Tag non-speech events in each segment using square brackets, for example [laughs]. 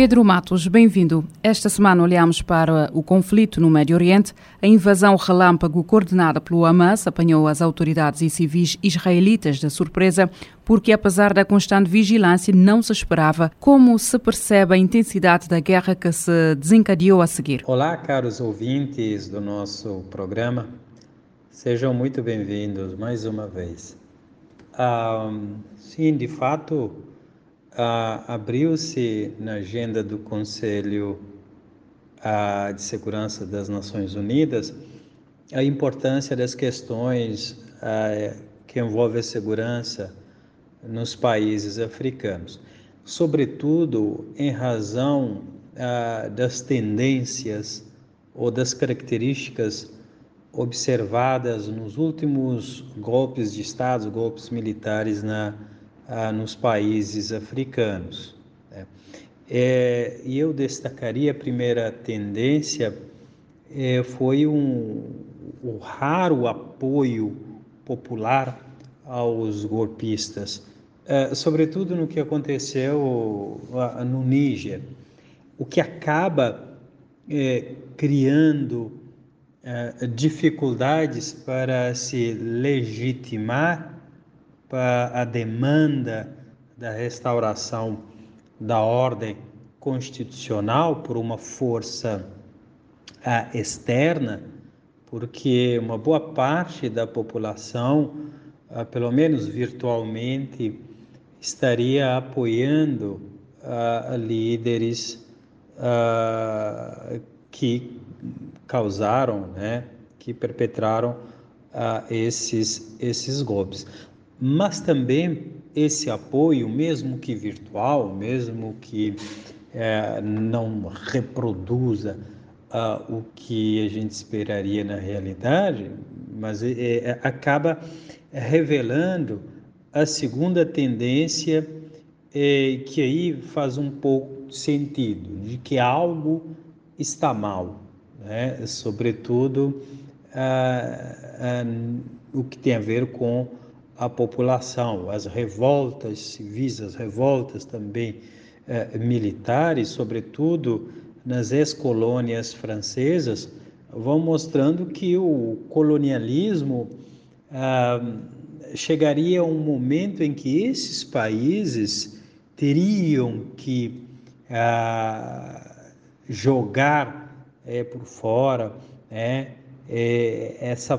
Pedro Matos, bem-vindo. Esta semana olhamos para o conflito no Médio Oriente. A invasão relâmpago coordenada pelo Hamas apanhou as autoridades e civis israelitas de surpresa, porque apesar da constante vigilância, não se esperava como se percebe a intensidade da guerra que se desencadeou a seguir. Olá, caros ouvintes do nosso programa. Sejam muito bem-vindos mais uma vez. Ah, sim, de fato, abriu-se na agenda do Conselho de Segurança das Nações Unidas a importância das questões que envolvem a segurança nos países africanos, sobretudo em razão das tendências ou das características observadas nos últimos golpes de Estado, golpes militares na ah, nos países africanos. Né? É, e eu destacaria a primeira tendência é, foi um, o raro apoio popular aos golpistas, é, sobretudo no que aconteceu no Níger, o que acaba é, criando é, dificuldades para se legitimar para a demanda da restauração da ordem constitucional por uma força uh, externa, porque uma boa parte da população, uh, pelo menos virtualmente, estaria apoiando uh, líderes que causaram, né, que perpetraram esses, esses golpes mas também esse apoio, mesmo que virtual, mesmo que é, não reproduza uh, o que a gente esperaria na realidade, mas é, é, acaba revelando a segunda tendência é, que aí faz um pouco sentido, de que algo está mal, né? sobretudo uh, uh, o que tem a ver com a população, as revoltas civis, as revoltas também eh, militares, sobretudo nas ex-colônias francesas, vão mostrando que o colonialismo ah, chegaria a um momento em que esses países teriam que ah, jogar é, por fora é, é, essa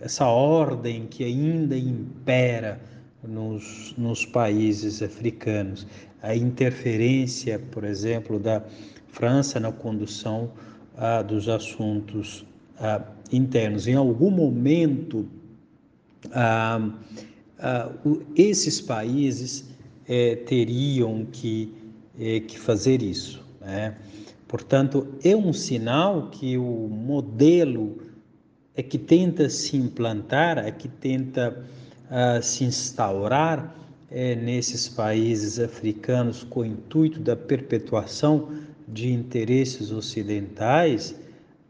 essa ordem que ainda impera nos, nos países africanos, a interferência, por exemplo, da França na condução ah, dos assuntos ah, internos. Em algum momento, ah, ah esses países eh, teriam que, eh, que fazer isso. Né? Portanto, é um sinal que o modelo é que tenta se implantar, é que tenta uh, se instaurar é, nesses países africanos com o intuito da perpetuação de interesses ocidentais,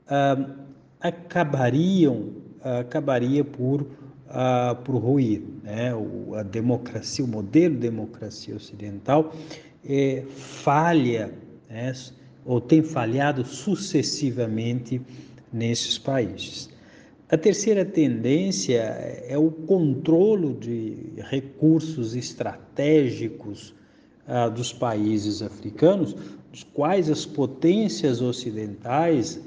uh, acabariam, uh, acabaria por, uh, por ruir. Né? O, a democracia, o modelo de democracia ocidental é, falha, né? ou tem falhado sucessivamente nesses países. A terceira tendência é o controle de recursos estratégicos ah, dos países africanos, dos quais as potências ocidentais,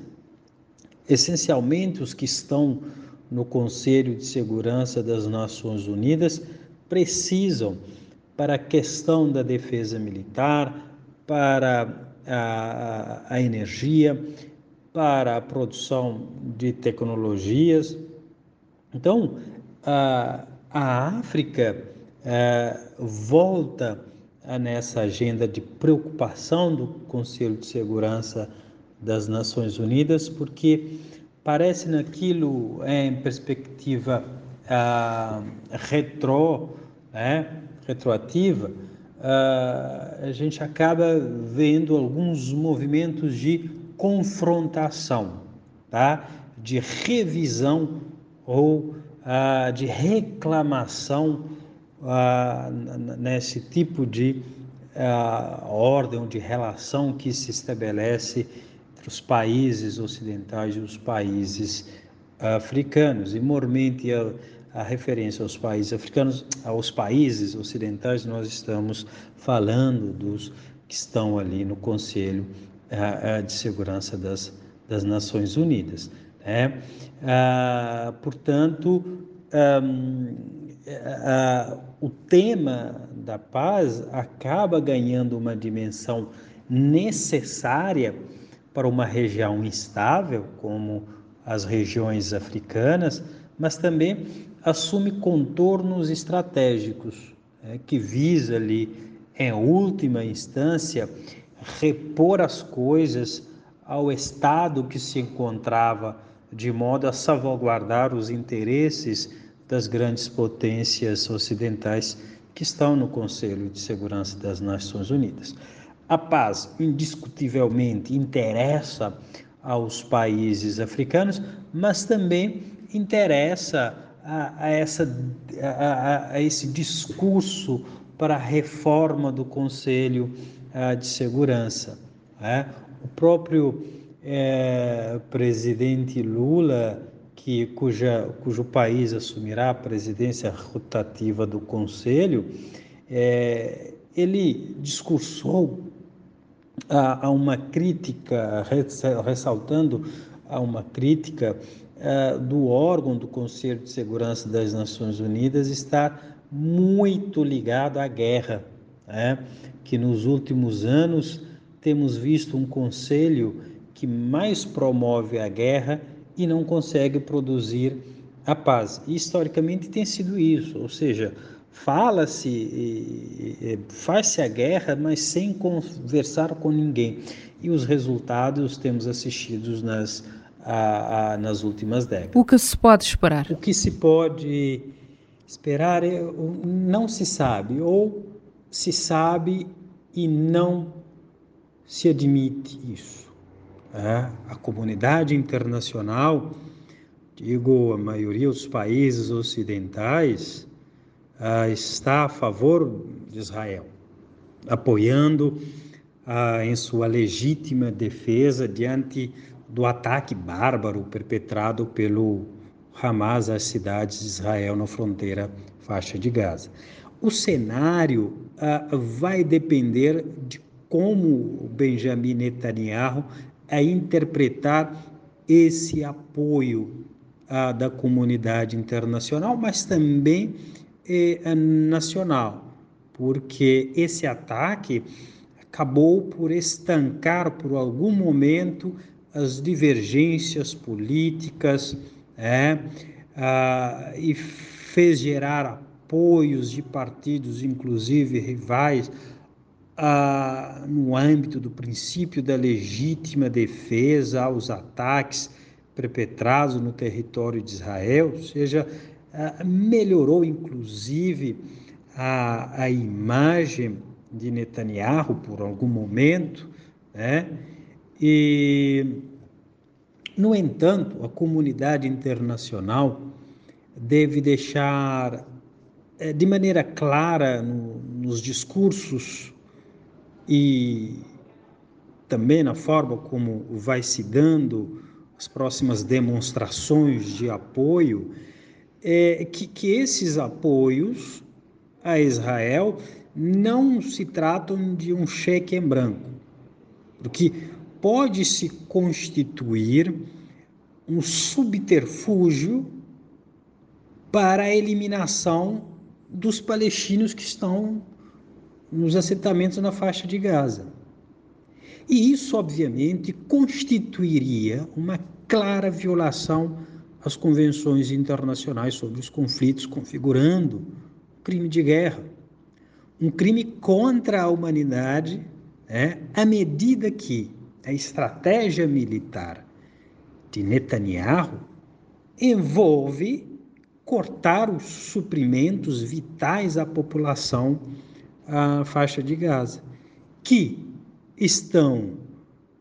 essencialmente os que estão no Conselho de Segurança das Nações Unidas, precisam para a questão da defesa militar, para a, a, a energia, para a produção de tecnologias. Então, a, a África volta nessa agenda de preocupação do Conselho de Segurança das Nações Unidas, porque parece naquilo é, em perspectiva retro, né, retroativa, a gente acaba vendo alguns movimentos de confrontação, tá? de revisão ou ah, de reclamação ah, nesse tipo de ah, ordem, de relação que se estabelece entre os países ocidentais e os países africanos. E, mormente, a, a referência aos países africanos, aos países ocidentais, nós estamos falando dos que estão ali no Conselho de Segurança das, das Nações Unidas. Né? Ah, portanto, um, o tema da paz acaba ganhando uma dimensão necessária para uma região instável, como as regiões africanas, mas também assume contornos estratégicos, né, que visa ali, em última instância, repor as coisas ao estado que se encontrava, de modo a salvaguardar os interesses das grandes potências ocidentais que estão no Conselho de Segurança das Nações Unidas. A paz, indiscutivelmente, interessa aos países africanos, mas também interessa a, a essa, a, a, esse discurso para a reforma do Conselho de Segurança. Né? O próprio é, presidente Lula que, cuja, cujo país assumirá a presidência rotativa do Conselho, é, ele discursou a, a, uma crítica, ressaltando a uma crítica é, do órgão do Conselho de Segurança das Nações Unidas estar muito ligado à guerra, né? que nos últimos anos temos visto um conselho que mais promove a guerra e não consegue produzir a paz. E, historicamente tem sido isso, ou seja, fala-se, faz-se a guerra, mas sem conversar com ninguém. E os resultados temos assistidos nas, a, a, nas últimas décadas. O que se pode esperar? O que se pode esperar é, não se sabe, ou se sabe e não se admite isso. É, a comunidade internacional, digo, a maioria dos países ocidentais, é, está a favor de Israel, apoiando é, em sua legítima defesa diante do ataque bárbaro perpetrado pelo Hamas às cidades de Israel na fronteira faixa de Gaza. O cenário vai depender de como Benjamin Netanyahu a interpretar esse apoio ah, da comunidade internacional, mas também eh, nacional, porque esse ataque acabou por estancar por algum momento as divergências políticas é, ah, e fez gerar apoios de partidos, inclusive rivais, no âmbito do princípio da legítima defesa aos ataques perpetrados no território de Israel, ou seja, melhorou inclusive a, a imagem de Netanyahu por algum momento, né? E, no entanto, a comunidade internacional deve deixar de maneira clara no, nos discursos e também na forma como vai se dando as próximas demonstrações de apoio, é que, que esses apoios a Israel não se tratam de um cheque em branco, porque pode se constituir um subterfúgio para a eliminação dos palestinos que estão nos assentamentos na faixa de Gaza. E isso, obviamente, constituiria uma clara violação às convenções internacionais sobre os conflitos, configurando crime de guerra. um crime contra a humanidade, né, à medida que a estratégia militar de Netanyahu envolve cortar os suprimentos vitais à população à faixa de Gaza, que estão,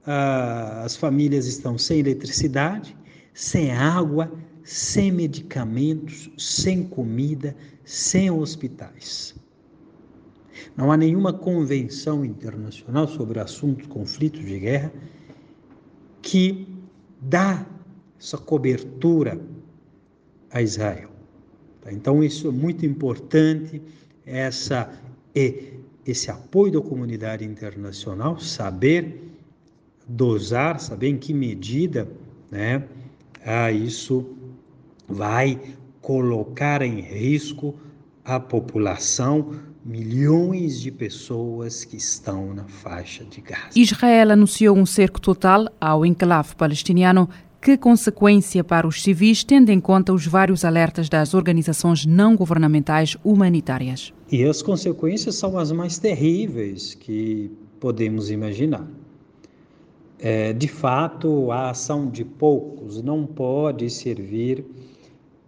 as famílias estão sem eletricidade, sem água, sem medicamentos, sem comida, sem hospitais. Não há nenhuma convenção internacional sobre assuntos, conflitos de guerra que dá essa cobertura a Israel. Então, isso é muito importante, essa, esse apoio da comunidade internacional, saber dosar, saber em que medida né, isso vai colocar em risco a população, milhões de pessoas que estão na faixa de Gaza. Israel anunciou um cerco total ao enclave palestiniano que consequência para os civis, tendo em conta os vários alertas das organizações não governamentais humanitárias? E as consequências são as mais terríveis que podemos imaginar. É, de fato, a ação de poucos não pode servir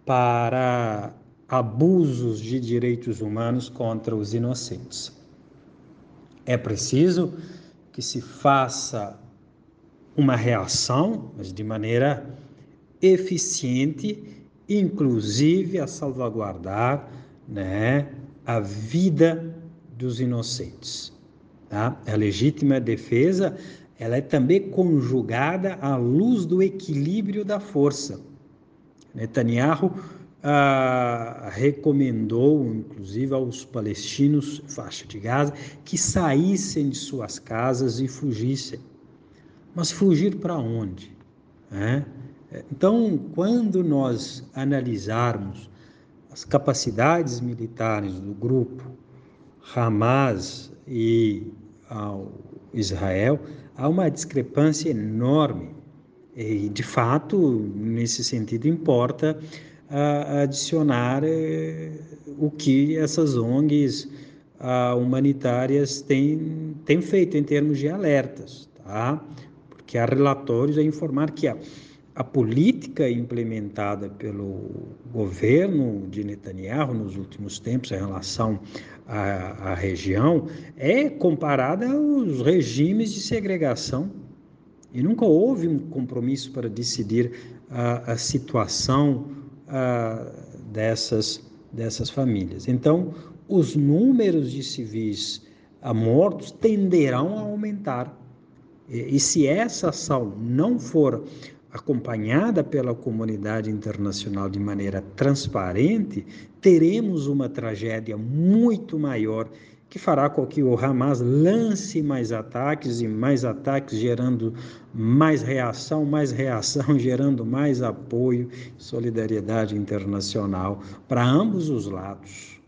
para abusos de direitos humanos contra os inocentes. É preciso que se faça uma reação, mas de maneira eficiente, inclusive a salvaguardar né, a vida dos inocentes. Tá? A legítima defesa ela é também conjugada à luz do equilíbrio da força. Netanyahu ah, recomendou, inclusive, aos palestinos, faixa de Gaza, que saíssem de suas casas e fugissem. Mas fugir para onde? É? Então, quando nós analisarmos as capacidades militares do grupo Hamas e ao Israel, há uma discrepância enorme. E, de fato, nesse sentido, importa uh, adicionar uh, o que essas ONGs uh, humanitárias têm, têm feito em termos de alertas. Tá? Que há relatórios a informar que a, a política implementada pelo governo de Netanyahu nos últimos tempos em relação à, à região é comparada aos regimes de segregação e nunca houve um compromisso para decidir a, a situação a, dessas, dessas famílias. Então, os números de civis mortos tenderão a aumentar. E, se essa ação não for acompanhada pela comunidade internacional de maneira transparente, teremos uma tragédia muito maior que fará com que o Hamas lance mais ataques e mais ataques, gerando mais reação, mais reação, [laughs] gerando mais apoio, solidariedade internacional para ambos os lados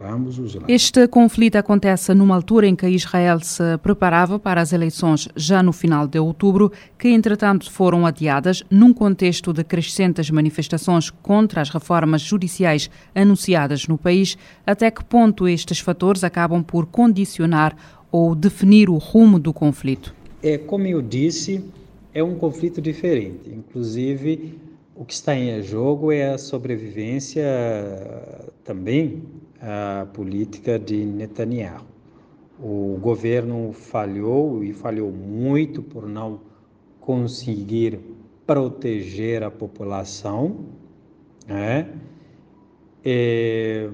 para ambos os lados. Este conflito acontece numa altura em que Israel se preparava para as eleições já no final de outubro, que entretanto foram adiadas num contexto de crescentes manifestações contra as reformas judiciais anunciadas no país. Até que ponto estes fatores acabam por condicionar ou definir o rumo do conflito? É, como eu disse, é um conflito diferente. Inclusive, o que está em jogo é a sobrevivência também a política de Netanyahu. O governo falhou e falhou muito por não conseguir proteger a população, né? E,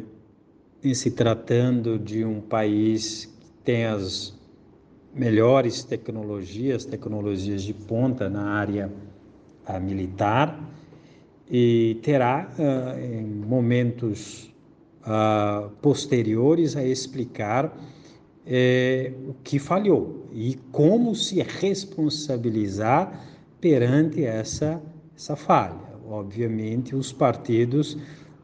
em se tratando de um país que tem as melhores tecnologias, tecnologias de ponta na área militar, e terá, uh, em momentos uh, posteriores a explicar eh, o que falhou e como se responsabilizar perante essa, essa falha. Obviamente, os partidos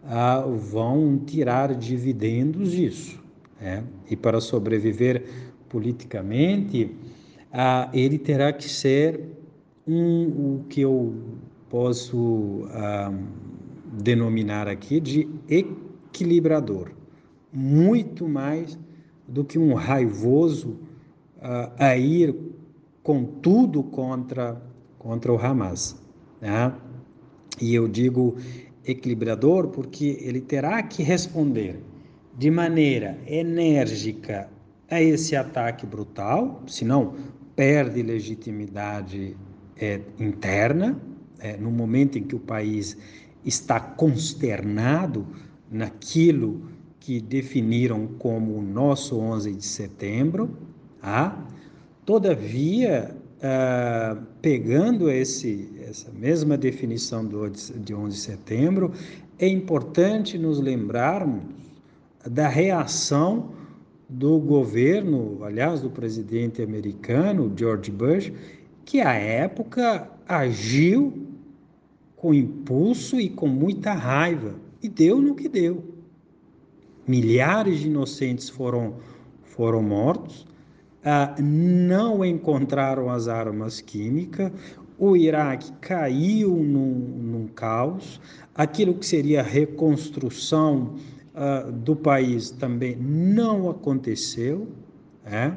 uh, vão tirar dividendos disso. Né? E para sobreviver politicamente, uh, ele terá que ser um, o que eu posso uh, denominar aqui de equilibrador, muito mais do que um raivoso uh, a ir com tudo contra, contra o Hamas. Né? E eu digo equilibrador porque ele terá que responder de maneira enérgica a esse ataque brutal, senão perde legitimidade é, interna, é, no momento em que o país está consternado naquilo que definiram como o nosso 11 de setembro. Ah? Todavia, ah, pegando esse, essa mesma definição do, de 11 de setembro, é importante nos lembrarmos da reação do governo, aliás, do presidente americano, George Bush, que à época agiu com impulso e com muita raiva, e deu no que deu. Milhares de inocentes foram, foram mortos, ah, não encontraram as armas químicas, o Iraque caiu num, num caos, aquilo que seria a reconstrução ah, do país também não aconteceu. Né?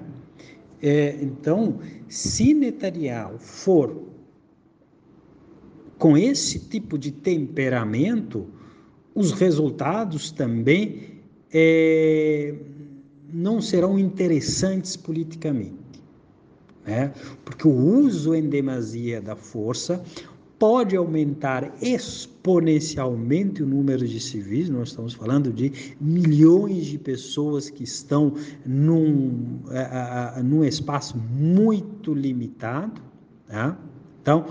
É, então, se Netanyahu for com esse tipo de temperamento, os resultados também é, não serão interessantes politicamente. Né? Porque o uso em demasia da força pode aumentar exponencialmente o número de civis, nós estamos falando de milhões de pessoas que estão num, uh, num espaço muito limitado. Tá? Então,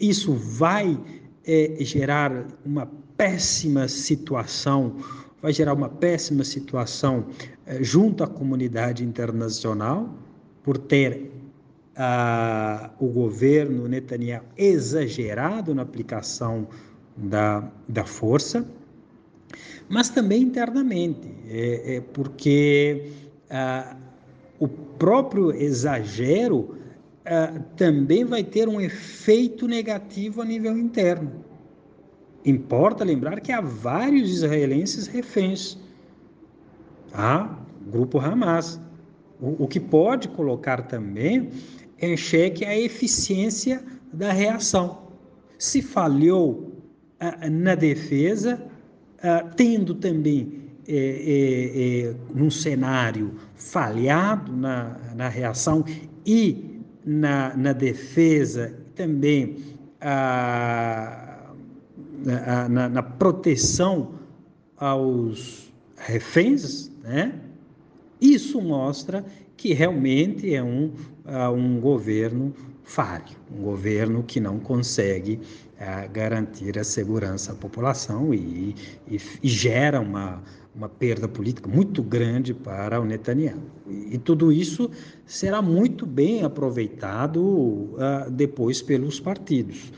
isso vai é, gerar uma péssima situação, vai gerar uma péssima situação é, junto à comunidade internacional, por ter ah, o governo Netanyahu exagerado na aplicação da, da força, mas também internamente, é, é porque ah, o próprio exagero ah, também vai ter um efeito negativo a nível interno. Importa lembrar que há vários israelenses reféns. Há grupo Hamas. O, o que pode colocar também em xeque a eficiência da reação. Se falhou ah, na defesa, ah, tendo também é, é, é, num cenário falhado na, na reação e na, na defesa, também ah, na, na, na, proteção aos reféns, né? isso mostra que realmente é um, um governo falho, um governo que não consegue garantir a segurança à população e, e, e, gera uma, uma perda política muito grande para o Netanyahu. E, e tudo isso será muito bem aproveitado uh, depois pelos partidos,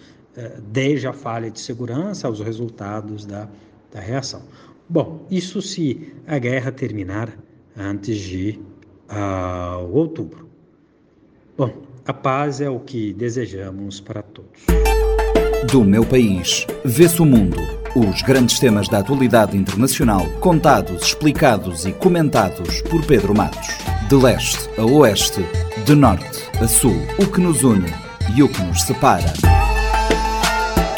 desde a falha de segurança aos resultados da, da reação. Bom, isso se a guerra terminar antes de uh, outubro. Bom, a paz é o que desejamos para todos. Do meu país, vê-se o mundo. Os grandes temas da atualidade internacional, contados, explicados e comentados por Pedro Matos. De leste a oeste, de norte a sul, o que nos une e o que nos separa.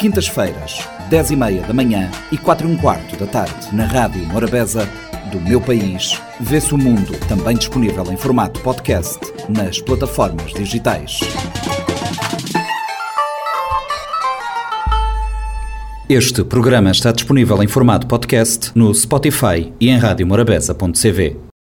Quintas-feiras, 10 e meia da manhã e 4 e um quarto da tarde, na Rádio Morabeza do meu país, vê-se o mundo, também disponível em formato podcast nas plataformas digitais. Este programa está disponível em formato podcast no Spotify e em radiomorabeza.cv.